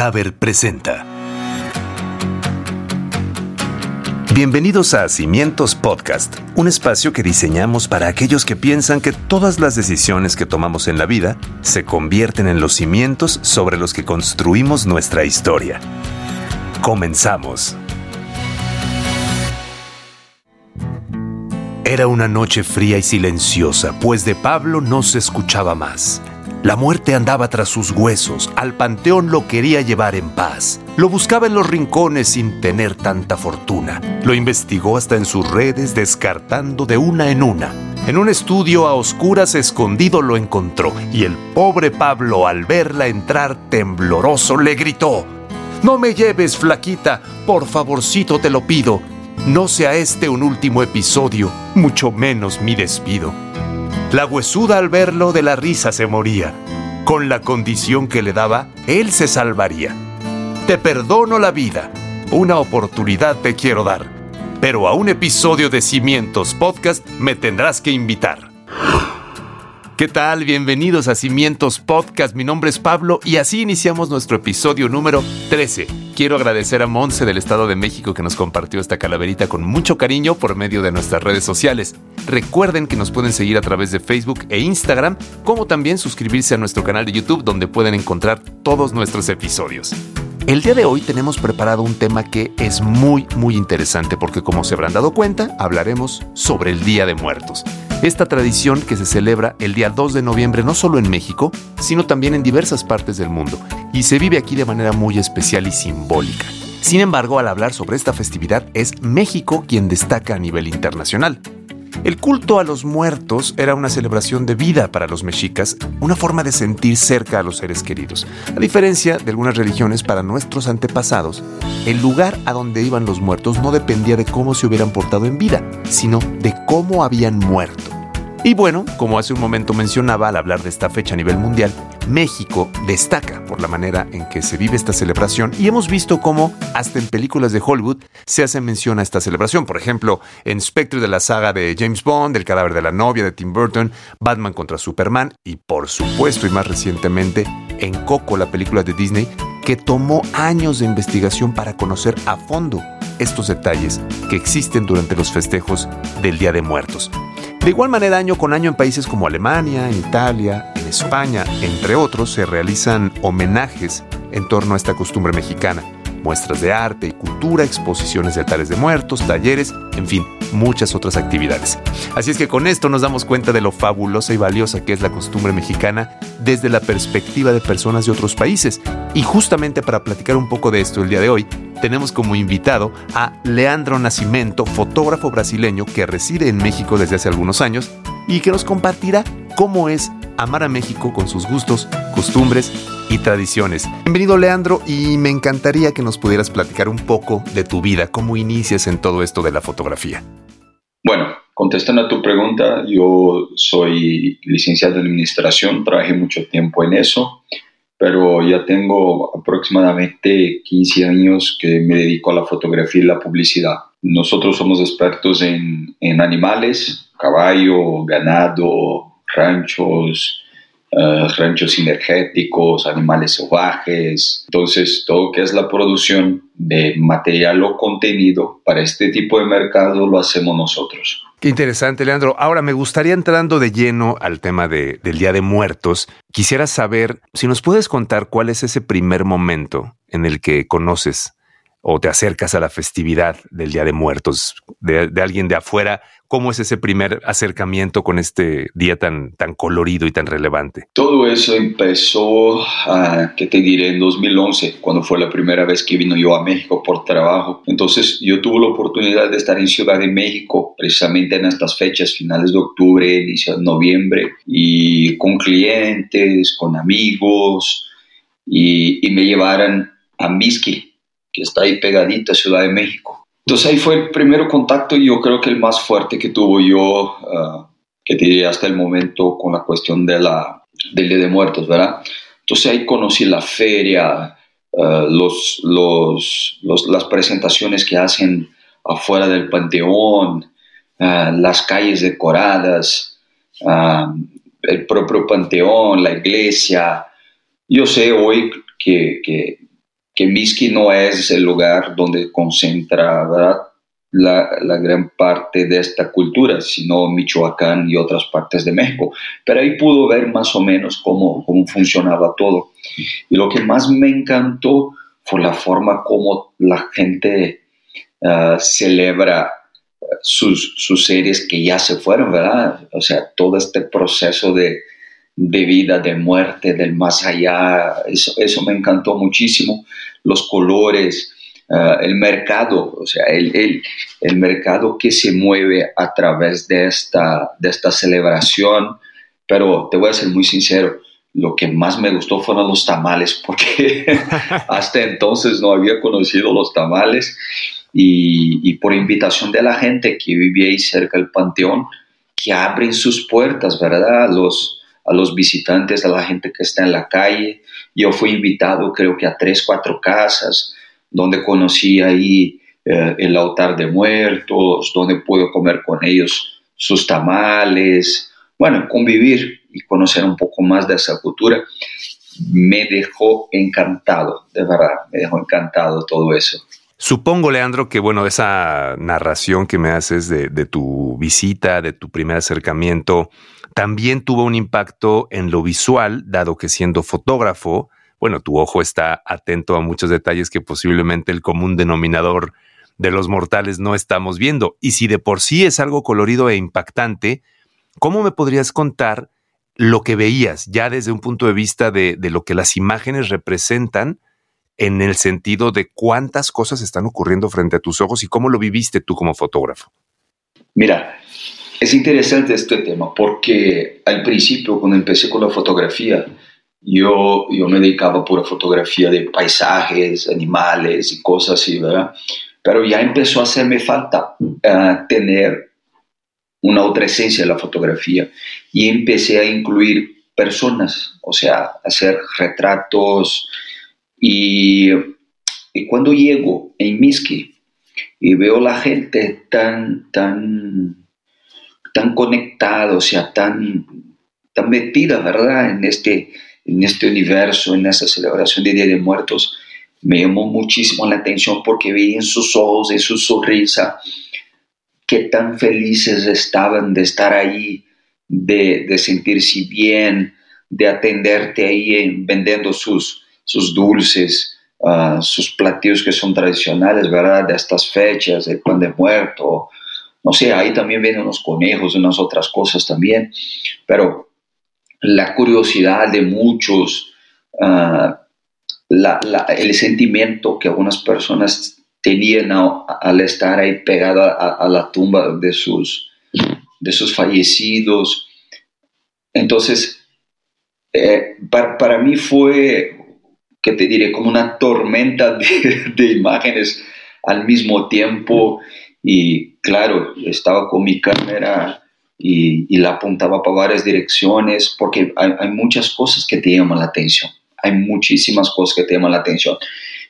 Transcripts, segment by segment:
Haber presenta. Bienvenidos a Cimientos Podcast, un espacio que diseñamos para aquellos que piensan que todas las decisiones que tomamos en la vida se convierten en los cimientos sobre los que construimos nuestra historia. Comenzamos. Era una noche fría y silenciosa, pues de Pablo no se escuchaba más. La muerte andaba tras sus huesos, al panteón lo quería llevar en paz. Lo buscaba en los rincones sin tener tanta fortuna. Lo investigó hasta en sus redes, descartando de una en una. En un estudio a oscuras escondido lo encontró, y el pobre Pablo al verla entrar tembloroso le gritó, No me lleves, flaquita, por favorcito te lo pido. No sea este un último episodio, mucho menos mi despido. La huesuda al verlo de la risa se moría. Con la condición que le daba, él se salvaría. Te perdono la vida. Una oportunidad te quiero dar. Pero a un episodio de Cimientos Podcast me tendrás que invitar. ¿Qué tal? Bienvenidos a Cimientos Podcast. Mi nombre es Pablo y así iniciamos nuestro episodio número 13. Quiero agradecer a Monse del Estado de México que nos compartió esta calaverita con mucho cariño por medio de nuestras redes sociales. Recuerden que nos pueden seguir a través de Facebook e Instagram, como también suscribirse a nuestro canal de YouTube donde pueden encontrar todos nuestros episodios. El día de hoy tenemos preparado un tema que es muy muy interesante porque como se habrán dado cuenta, hablaremos sobre el Día de Muertos. Esta tradición que se celebra el día 2 de noviembre no solo en México, sino también en diversas partes del mundo, y se vive aquí de manera muy especial y simbólica. Sin embargo, al hablar sobre esta festividad es México quien destaca a nivel internacional. El culto a los muertos era una celebración de vida para los mexicas, una forma de sentir cerca a los seres queridos. A diferencia de algunas religiones para nuestros antepasados, el lugar a donde iban los muertos no dependía de cómo se hubieran portado en vida, sino de cómo habían muerto. Y bueno, como hace un momento mencionaba al hablar de esta fecha a nivel mundial, México destaca por la manera en que se vive esta celebración y hemos visto cómo hasta en películas de Hollywood se hace mención a esta celebración. Por ejemplo, en Spectre de la saga de James Bond, El cadáver de la novia de Tim Burton, Batman contra Superman y por supuesto y más recientemente en Coco, la película de Disney, que tomó años de investigación para conocer a fondo estos detalles que existen durante los festejos del Día de Muertos. De igual manera, año con año en países como Alemania, en Italia, en España, entre otros, se realizan homenajes en torno a esta costumbre mexicana. Muestras de arte y cultura, exposiciones de altares de muertos, talleres, en fin, muchas otras actividades. Así es que con esto nos damos cuenta de lo fabulosa y valiosa que es la costumbre mexicana desde la perspectiva de personas de otros países. Y justamente para platicar un poco de esto el día de hoy, tenemos como invitado a Leandro Nascimento, fotógrafo brasileño que reside en México desde hace algunos años y que nos compartirá cómo es amar a México con sus gustos, costumbres y tradiciones. Bienvenido Leandro y me encantaría que nos pudieras platicar un poco de tu vida, cómo inicias en todo esto de la fotografía. Bueno, contestando a tu pregunta, yo soy licenciado en administración, trabajé mucho tiempo en eso pero ya tengo aproximadamente 15 años que me dedico a la fotografía y la publicidad. Nosotros somos expertos en, en animales, caballo, ganado, ranchos, uh, ranchos sinergéticos, animales salvajes. Entonces, todo que es la producción de material o contenido para este tipo de mercado lo hacemos nosotros. Qué interesante, Leandro. Ahora me gustaría entrando de lleno al tema de, del Día de Muertos. Quisiera saber si nos puedes contar cuál es ese primer momento en el que conoces o te acercas a la festividad del Día de Muertos de, de alguien de afuera ¿Cómo es ese primer acercamiento con este día tan, tan colorido y tan relevante? Todo eso empezó, uh, ¿qué te diré?, en 2011, cuando fue la primera vez que vino yo a México por trabajo. Entonces yo tuve la oportunidad de estar en Ciudad de México precisamente en estas fechas, finales de octubre, inicio de noviembre, y con clientes, con amigos, y, y me llevaron a Misqui, que está ahí pegadita Ciudad de México. Entonces ahí fue el primer contacto y yo creo que el más fuerte que tuvo yo, uh, que diría hasta el momento, con la cuestión de la, del Día de Muertos, ¿verdad? Entonces ahí conocí la feria, uh, los, las presentaciones que hacen afuera del Panteón, uh, las calles decoradas, el propio Panteón, la iglesia. Yo sé hoy que que Miski no es el lugar donde concentra La, la, gran parte de esta cultura, sino Michoacán y otras partes de México. Pero ahí pudo ver más o menos cómo, cómo funcionaba todo. Y lo que más me encantó fue la forma como la gente uh, celebra sus, sus seres que ya se fueron, ¿verdad? O sea, todo este proceso de, de vida, de muerte, del más allá, eso, eso me encantó muchísimo. Los colores, uh, el mercado, o sea, el, el, el, mercado que se mueve a través de esta, de esta celebración. Pero te voy a ser muy sincero, lo que más me gustó fueron los tamales, porque hasta entonces no había conocido los tamales y, por invitación de la gente que vivía ahí cerca del panteón, que abren sus puertas, ¿verdad? Los, a los visitantes, a la gente que está en la calle. Yo fui invitado creo que a tres, cuatro casas, donde conocí ahí eh, el altar de muertos, donde puedo comer con ellos sus tamales, bueno, convivir y conocer un poco más de esa cultura. Me dejó encantado, de verdad, me dejó encantado todo eso. Supongo, Leandro, que bueno, esa narración que me haces de, tu visita, de tu primer acercamiento, también tuvo un impacto en lo visual, dado que siendo fotógrafo, bueno, tu ojo está atento a muchos detalles que posiblemente el común denominador de los mortales no estamos viendo. Y si de por sí es algo colorido e impactante, ¿cómo me podrías contar lo que veías ya desde un punto de vista de, de lo que las imágenes representan en el sentido de cuántas cosas están ocurriendo frente a tus ojos y cómo lo viviste tú como fotógrafo. Mira, es interesante este tema porque al principio cuando empecé con la fotografía, yo, yo me dedicaba a pura fotografía de paisajes, animales y cosas así, ¿verdad? Pero ya empezó a hacerme falta uh, tener una otra esencia de la fotografía y empecé a incluir personas, o sea, hacer retratos, y, cuando llego en Miski y veo la gente tan, tan, tan conectada, o sea, tan, tan metida, ¿verdad? En este, en este universo, en esa celebración de Día de Muertos, me llamó muchísimo la atención porque vi en sus ojos, en su sonrisa, qué tan felices estaban de estar ahí, de, de sentirse bien, de atenderte ahí vendiendo sus, sus dulces, uh, sus platillos que son tradicionales, ¿verdad? De estas fechas, el pan de muerto, no sé, ahí también vienen unos conejos, unas otras cosas también, pero la curiosidad de muchos, uh, la, la, el sentimiento que algunas personas tenían al estar ahí pegada a, a, la tumba de sus, de sus fallecidos. Entonces, eh, para, para, mí fue que te diré, como una tormenta de, imágenes al mismo tiempo. Y claro, estaba con mi cámara y, la apuntaba para varias direcciones porque hay, muchas cosas que te llaman la atención. Hay muchísimas cosas que te llaman la atención.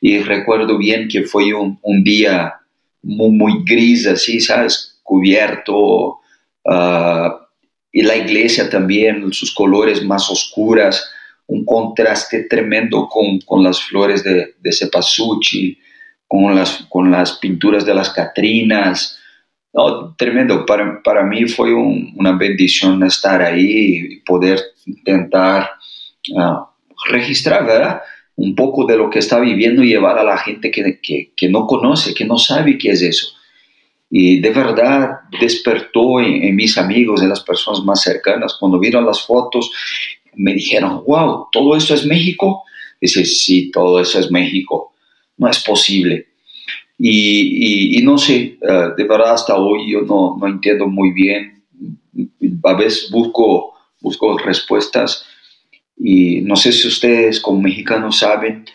Y recuerdo bien que fue un, día muy, muy, gris, así, ¿sabes? Cubierto. Ah, y la iglesia también, sus colores más oscuras un contraste tremendo con, con las flores de, de cepasuchi, con las, con las pinturas de las Catrinas. No, tremendo. Para, para mí fue una bendición estar ahí y poder intentar uh, registrar, ¿verdad? Un poco de lo que está viviendo y llevar a la gente que, que, que, no conoce, que no sabe qué es eso. Y de verdad despertó en, mis amigos, en las personas más cercanas, cuando vieron las fotos me dijeron, wow, ¿todo eso es México? Dice, sí, todo eso es México. No es posible. Y, no sé, eh, de verdad hasta hoy yo no, no, entiendo muy bien. A veces busco, busco respuestas y no sé si ustedes como mexicanos saben,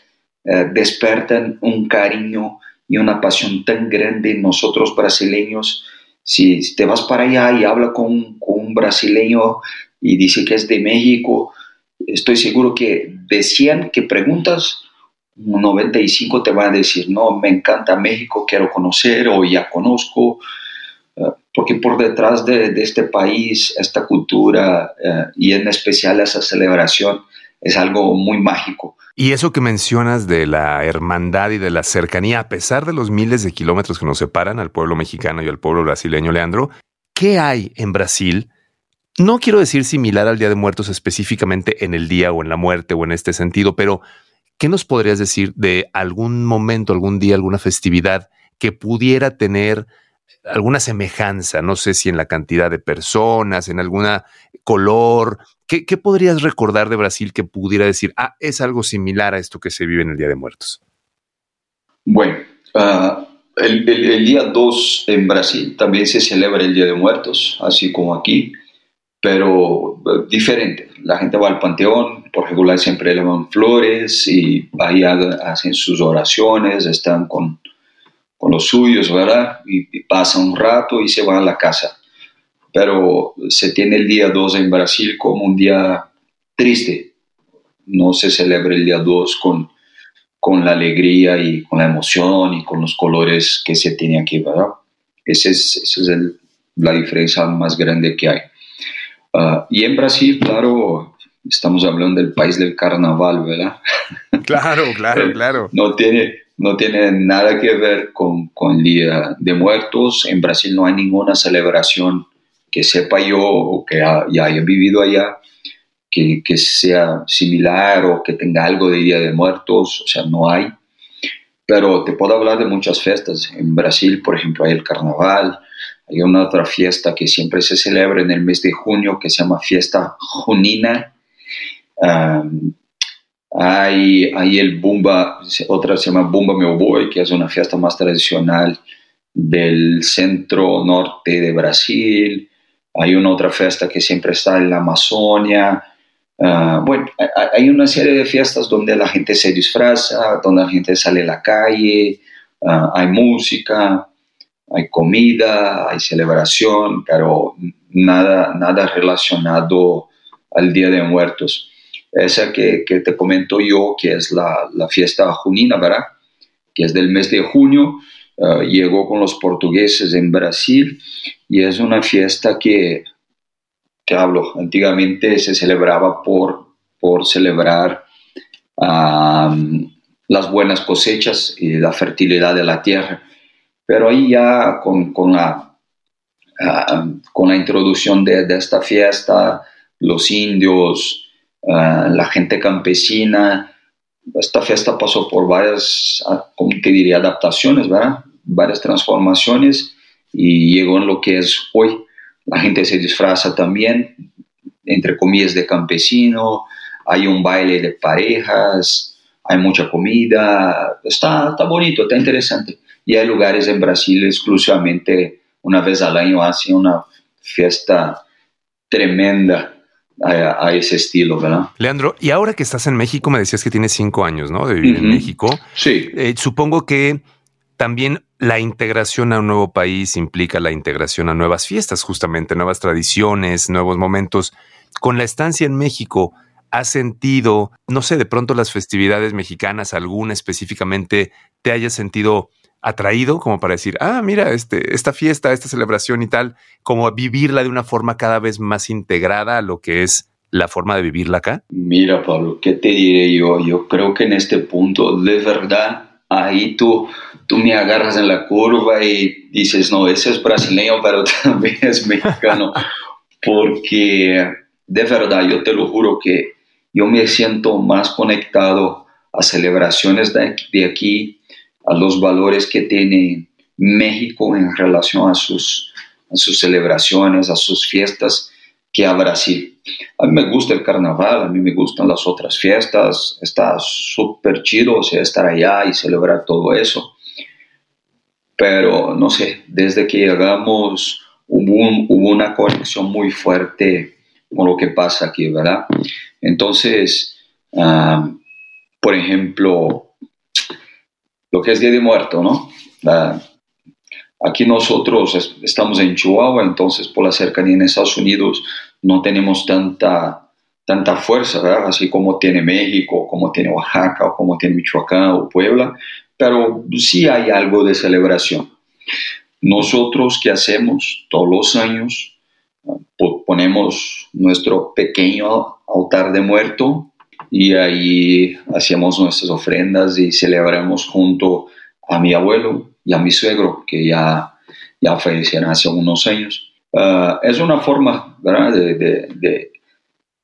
eh, despertan un cariño y una pasión tan grande en nosotros brasileños. Si te vas para allá y habla con un brasileño y dice que es de México, estoy seguro que de 100 que preguntas, 95 te van a decir, no, me encanta México, quiero conocer o ya conozco, eh, porque por detrás de, este país, esta cultura eh, y en especial esa celebración, es algo muy mágico. Y eso que mencionas de la hermandad y de la cercanía, a pesar de los miles de kilómetros que nos separan al pueblo mexicano y al pueblo brasileño, Leandro, ¿qué hay en Brasil? No quiero decir similar al Día de Muertos específicamente en el día o en la muerte o en este sentido, pero ¿qué nos podrías decir de algún momento, algún día, alguna festividad que pudiera tener alguna semejanza, no sé si en la cantidad de personas, en alguna color. ¿Qué, podrías recordar de Brasil que pudiera decir, ah, es algo similar a esto que se vive en el Día de Muertos? Bueno, ah, el, día 2 en Brasil también se celebra el Día de Muertos, así como aquí, pero eh, diferente. La gente va al panteón, por regular siempre llevan flores y ahí hacen sus oraciones, están con con los suyos, ¿verdad? Y, pasa un rato y se va a la casa. Pero se tiene el día 2 en Brasil como un día triste. No se celebra el día 2 con, con la alegría y con la emoción y con los colores que se tiene aquí, ¿verdad? Esa es, esa es la diferencia más grande que hay. Ah, y en Brasil, claro, estamos hablando del país del carnaval, ¿verdad? Claro, claro, claro. No tiene, no tiene nada que ver con, con el Día de Muertos. En Brasil no hay ninguna celebración que sepa yo o que ya haya vivido allá que, que, sea similar o que tenga algo de Día de Muertos, o sea, no hay. Pero te puedo hablar de muchas fiestas. En Brasil, por ejemplo, hay el carnaval, hay una otra fiesta que siempre se celebra en el mes de junio que se llama fiesta junina. Hay, hay el Bumba, otra se llama Bumba Meu Boi, que es una fiesta más tradicional del centro norte de Brasil. Hay una otra fiesta que siempre está en la Amazonia. Ah, bueno, hay una serie de fiestas donde la gente se disfraza, donde la gente sale a la calle, ah, hay música, hay comida, hay celebración, pero nada, nada relacionado al Día de Muertos esa que, que te comento yo, que es la, la, fiesta junina, ¿verdad? Que es del mes de junio, uh, llegó con los portugueses en Brasil y es una fiesta que, que hablo, antiguamente se celebraba por, por celebrar las buenas cosechas y la fertilidad de la tierra. Pero ahí ya con, con la, uh, con la introducción de, de esta fiesta, los indios, Ah, la gente campesina. Esta fiesta pasó por varias, ah, como te diría, adaptaciones, ¿verdad? Varias transformaciones y llegó en lo que es hoy. La gente se disfraza también, entre comillas, de campesino, hay un baile de parejas, hay mucha comida, está, está bonito, está interesante. Y hay lugares en Brasil exclusivamente una vez al año hacen una fiesta tremenda a, ese estilo, ¿verdad? Leandro, y ahora que estás en México, me decías que tienes cinco años, ¿no? De vivir en México. Sí. Eh, supongo que también la integración a un nuevo país implica la integración a nuevas fiestas, justamente, nuevas tradiciones, nuevos momentos. Con la estancia en México, ¿has sentido, no sé, de pronto las festividades mexicanas, alguna específicamente, te hayas sentido atraído como para decir, ah, mira, este, esta fiesta, esta celebración y tal, como vivirla de una forma cada vez más integrada a lo que es la forma de vivirla acá? Mira, Pablo, ¿qué te diré yo? Yo creo que en este punto, de verdad, ahí tú, tú me agarras en la curva y dices, no, ese es brasileño, pero también es mexicano, porque de verdad, yo te lo juro que yo me siento más conectado a celebraciones de, de aquí a los valores que tiene México en relación a sus, sus celebraciones, a sus fiestas, que a Brasil. A mí me gusta el carnaval, a mí me gustan las otras fiestas, está súper chido estar allá y celebrar todo eso. Pero no sé, desde que llegamos hubo, hubo una conexión muy fuerte con lo que pasa aquí, ¿verdad? Entonces, ah, por ejemplo, lo que es Día de Muerto, ¿no? aquí nosotros estamos en Chihuahua, entonces por la cercanía en Estados Unidos no tenemos tanta, tanta fuerza, ¿verdad? Así como tiene México, como tiene Oaxaca, o como tiene Michoacán o Puebla, pero sí hay algo de celebración. Nosotros, ¿qué hacemos? Todos los años ponemos nuestro pequeño altar de muerto y ahí hacíamos nuestras ofrendas y celebramos junto a mi abuelo y a mi suegro, que ya, ya fallecieron hace unos años. Ah, es una forma ¿verdad? De,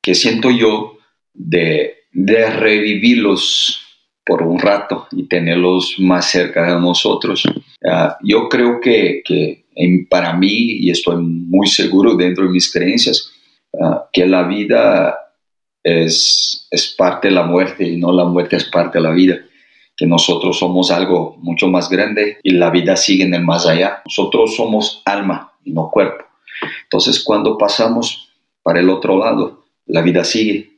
que siento yo de, de revivirlos por un rato y tenerlos más cerca de nosotros. Ah, yo creo que, que para mí, y estoy muy seguro dentro de mis creencias, ah, que la vida es, es parte de la muerte y no la muerte es parte de la vida que nosotros somos algo mucho más grande y la vida sigue en el más allá. Nosotros somos alma y no cuerpo. Entonces cuando pasamos para el otro lado, la vida sigue.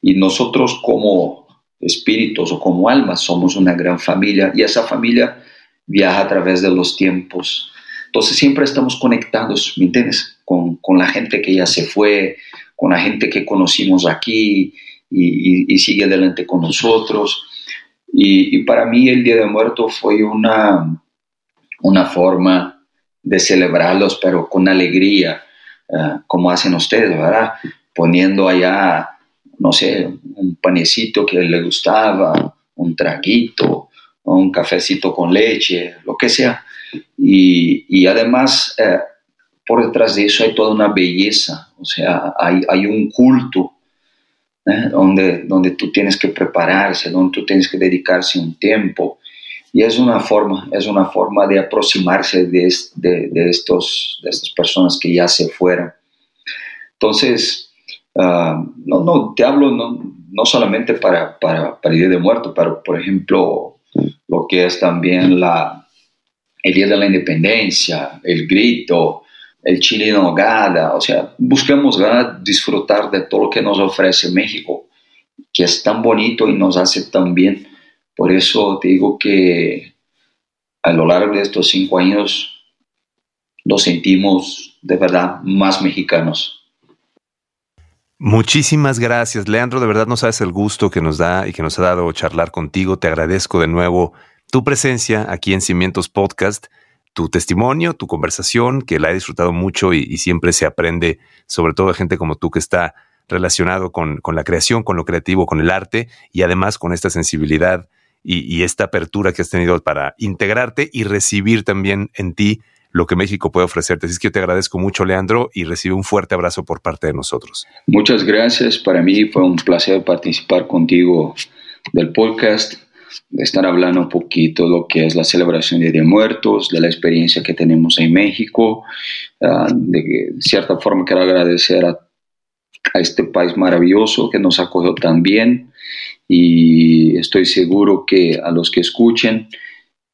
Y nosotros como espíritus o como almas somos una gran familia y esa familia viaja a través de los tiempos. Entonces siempre estamos conectados, ¿me entiendes? Con, con la gente que ya se fue, con la gente que conocimos aquí y, y, sigue adelante con nosotros. Y, y, para mí el Día de Muertos fue una, una forma de celebrarlos, pero con alegría, eh, como hacen ustedes, ¿verdad? Poniendo allá, no sé, un panecito que le gustaba, un traguito, un cafecito con leche, lo que sea. Y, y además, eh, por detrás de eso hay toda una belleza, o sea, hay, hay un culto ¿eh? donde, donde tú tienes que prepararse, donde tú tienes que dedicarse un tiempo. Y es una forma, es una forma de aproximarse de, de, de estos, de estas personas que ya se fueron. Entonces, uh, no, no, te hablo no, no solamente para, para, para el Día de Muerto, pero por ejemplo, lo que es también la, el Día de la Independencia, el grito, el chile en nogada, o sea, buscamos disfrutar de todo lo que nos ofrece México, que es tan bonito y nos hace tan bien. Por eso te digo que a lo largo de estos cinco años nos sentimos de verdad más mexicanos. Muchísimas gracias, Leandro. De verdad no sabes el gusto que nos da y que nos ha dado charlar contigo. Te agradezco de nuevo tu presencia aquí en Cimientos Podcast tu testimonio, tu conversación, que la he disfrutado mucho y, siempre se aprende, sobre todo de gente como tú que está relacionado con, con, la creación, con lo creativo, con el arte y además con esta sensibilidad y, esta apertura que has tenido para integrarte y recibir también en ti lo que México puede ofrecerte. Así es que yo te agradezco mucho, Leandro, y recibe un fuerte abrazo por parte de nosotros. Muchas gracias. Para mí fue un placer participar contigo del podcast estar hablando un poquito lo que es la celebración de Día de Muertos, de la experiencia que tenemos en México. Ah, de cierta forma quiero agradecer a, a, este país maravilloso que nos acogió tan bien y estoy seguro que a los que escuchen,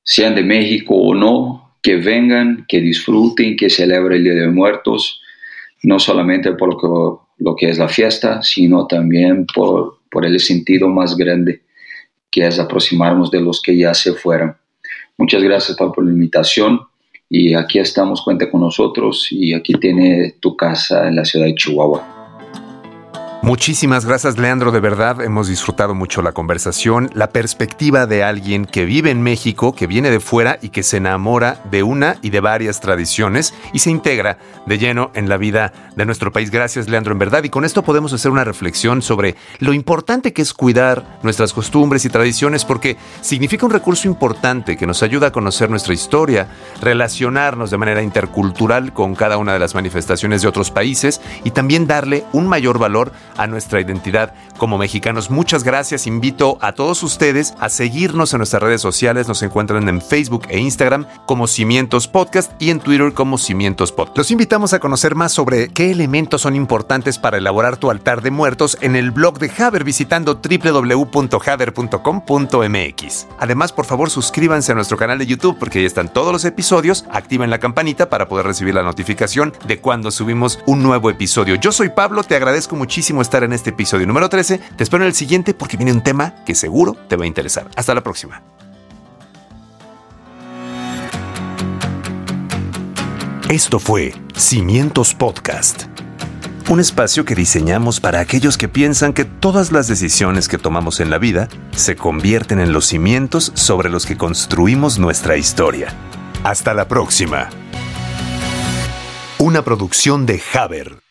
sean de México o no, que vengan, que disfruten, que celebren el Día de Muertos, no solamente por lo que, lo que es la fiesta, sino también por, por el sentido más grande que es aproximarnos de los que ya se fueron. Muchas gracias por la invitación y aquí estamos, cuente con nosotros y aquí tiene tu casa en la ciudad de Chihuahua. Muchísimas gracias, Leandro. De verdad, hemos disfrutado mucho la conversación, la perspectiva de alguien que vive en México, que viene de fuera y que se enamora de una y de varias tradiciones y se integra de lleno en la vida de nuestro país. Gracias, Leandro, en verdad. Y con esto podemos hacer una reflexión sobre lo importante que es cuidar nuestras costumbres y tradiciones, porque significa un recurso importante que nos ayuda a conocer nuestra historia, relacionarnos de manera intercultural con cada una de las manifestaciones de otros países y también darle un mayor valor a nuestra identidad como mexicanos. Muchas gracias. Invito a todos ustedes a seguirnos en nuestras redes sociales. Nos encuentran en Facebook e Instagram como Cimientos Podcast y en Twitter como Cimientos Podcast. Los invitamos a conocer más sobre qué elementos son importantes para elaborar tu altar de muertos en el blog de Haber visitando www.haber.com.mx. Además, por favor, suscríbanse a nuestro canal de YouTube porque ahí están todos los episodios. Activen la campanita para poder recibir la notificación de cuando subimos un nuevo episodio. Yo soy Pablo, te agradezco muchísimo estar en este episodio número 13. Te espero en el siguiente porque viene un tema que seguro te va a interesar. Hasta la próxima. Esto fue Cimientos Podcast. Un espacio que diseñamos para aquellos que piensan que todas las decisiones que tomamos en la vida se convierten en los cimientos sobre los que construimos nuestra historia. Hasta la próxima. Una producción de Haber.